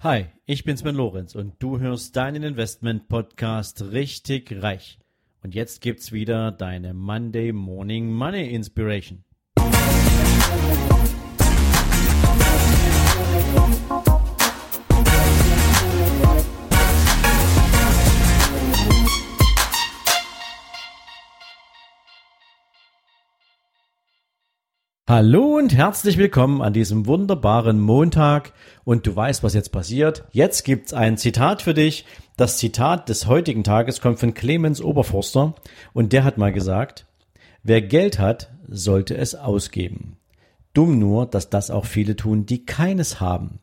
Hi, ich bin Sven Lorenz und du hörst deinen Investment Podcast richtig reich. Und jetzt gibt's wieder deine Monday Morning Money Inspiration. Hallo und herzlich willkommen an diesem wunderbaren Montag. Und du weißt, was jetzt passiert. Jetzt gibt's ein Zitat für dich. Das Zitat des heutigen Tages kommt von Clemens Oberforster und der hat mal gesagt, wer Geld hat, sollte es ausgeben. Dumm nur, dass das auch viele tun, die keines haben.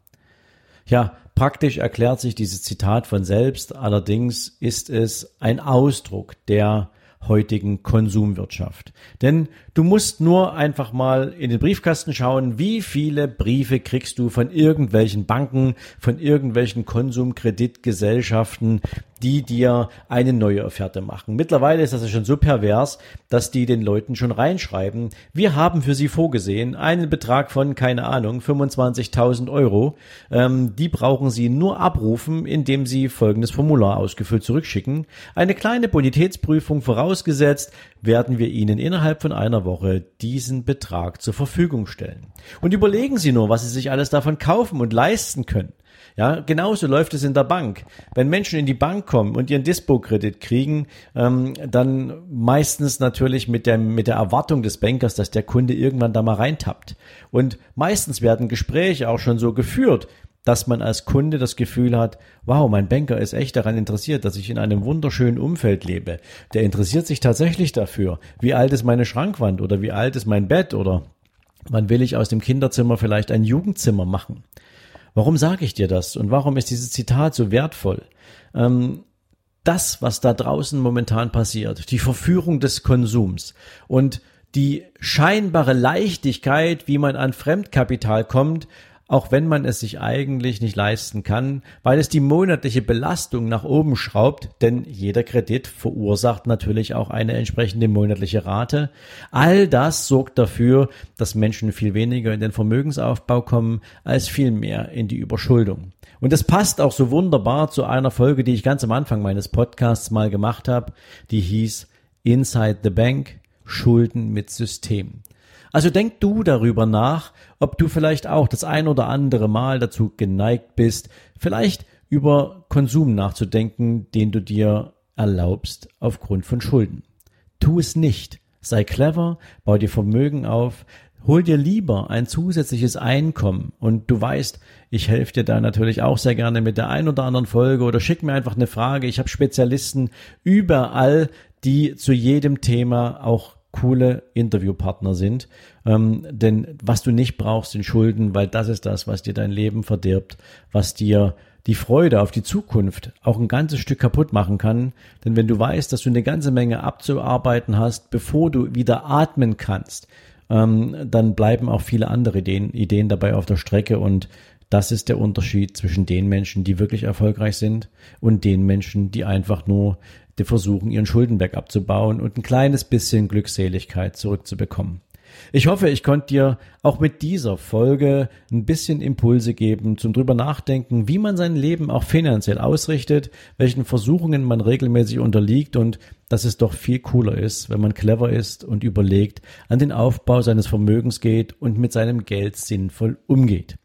Ja, praktisch erklärt sich dieses Zitat von selbst. Allerdings ist es ein Ausdruck der heutigen Konsumwirtschaft. Denn du musst nur einfach mal in den Briefkasten schauen, wie viele Briefe kriegst du von irgendwelchen Banken, von irgendwelchen Konsumkreditgesellschaften, die dir eine neue Offerte machen. Mittlerweile ist das ja schon so pervers, dass die den Leuten schon reinschreiben, wir haben für sie vorgesehen einen Betrag von, keine Ahnung, 25.000 Euro. Ähm, die brauchen sie nur abrufen, indem sie folgendes Formular ausgefüllt zurückschicken. Eine kleine Bonitätsprüfung vorausgesetzt, werden wir Ihnen innerhalb von einer Woche diesen Betrag zur Verfügung stellen. Und überlegen Sie nur, was Sie sich alles davon kaufen und leisten können. Ja, genauso läuft es in der Bank. Wenn Menschen in die Bank kommen und ihren Dispo-Kredit kriegen, ähm, dann meistens natürlich mit der, mit der Erwartung des Bankers, dass der Kunde irgendwann da mal reintappt. Und meistens werden Gespräche auch schon so geführt, dass man als Kunde das Gefühl hat, wow, mein Banker ist echt daran interessiert, dass ich in einem wunderschönen Umfeld lebe. Der interessiert sich tatsächlich dafür, wie alt ist meine Schrankwand oder wie alt ist mein Bett oder wann will ich aus dem Kinderzimmer vielleicht ein Jugendzimmer machen. Warum sage ich dir das und warum ist dieses Zitat so wertvoll? Ähm, das, was da draußen momentan passiert, die Verführung des Konsums und die scheinbare Leichtigkeit, wie man an Fremdkapital kommt, auch wenn man es sich eigentlich nicht leisten kann, weil es die monatliche Belastung nach oben schraubt, denn jeder Kredit verursacht natürlich auch eine entsprechende monatliche Rate. All das sorgt dafür, dass Menschen viel weniger in den Vermögensaufbau kommen, als viel mehr in die Überschuldung. Und das passt auch so wunderbar zu einer Folge, die ich ganz am Anfang meines Podcasts mal gemacht habe, die hieß Inside the Bank, Schulden mit System. Also denk du darüber nach, ob du vielleicht auch das ein oder andere Mal dazu geneigt bist, vielleicht über Konsum nachzudenken, den du dir erlaubst aufgrund von Schulden. Tu es nicht. Sei clever, bau dir Vermögen auf, hol dir lieber ein zusätzliches Einkommen und du weißt, ich helfe dir da natürlich auch sehr gerne mit der ein oder anderen Folge oder schick mir einfach eine Frage. Ich habe Spezialisten überall, die zu jedem Thema auch coole Interviewpartner sind. Ähm, denn was du nicht brauchst, sind Schulden, weil das ist das, was dir dein Leben verdirbt, was dir die Freude auf die Zukunft auch ein ganzes Stück kaputt machen kann. Denn wenn du weißt, dass du eine ganze Menge abzuarbeiten hast, bevor du wieder atmen kannst, ähm, dann bleiben auch viele andere Ideen, Ideen dabei auf der Strecke und das ist der Unterschied zwischen den Menschen, die wirklich erfolgreich sind und den Menschen, die einfach nur die versuchen, ihren Schuldenberg abzubauen und ein kleines bisschen Glückseligkeit zurückzubekommen. Ich hoffe, ich konnte dir auch mit dieser Folge ein bisschen Impulse geben zum drüber nachdenken, wie man sein Leben auch finanziell ausrichtet, welchen Versuchungen man regelmäßig unterliegt und dass es doch viel cooler ist, wenn man clever ist und überlegt, an den Aufbau seines Vermögens geht und mit seinem Geld sinnvoll umgeht.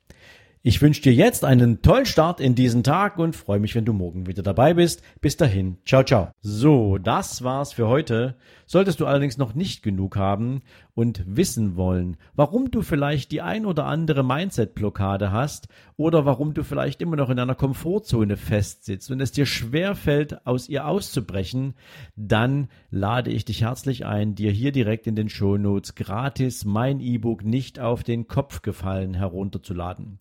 Ich wünsche dir jetzt einen tollen Start in diesen Tag und freue mich, wenn du morgen wieder dabei bist. Bis dahin, ciao, ciao. So, das war's für heute. Solltest du allerdings noch nicht genug haben und wissen wollen, warum du vielleicht die ein oder andere Mindset-Blockade hast oder warum du vielleicht immer noch in einer Komfortzone festsitzt und es dir schwer fällt, aus ihr auszubrechen, dann lade ich dich herzlich ein, dir hier direkt in den Shownotes gratis mein E-Book nicht auf den Kopf gefallen herunterzuladen.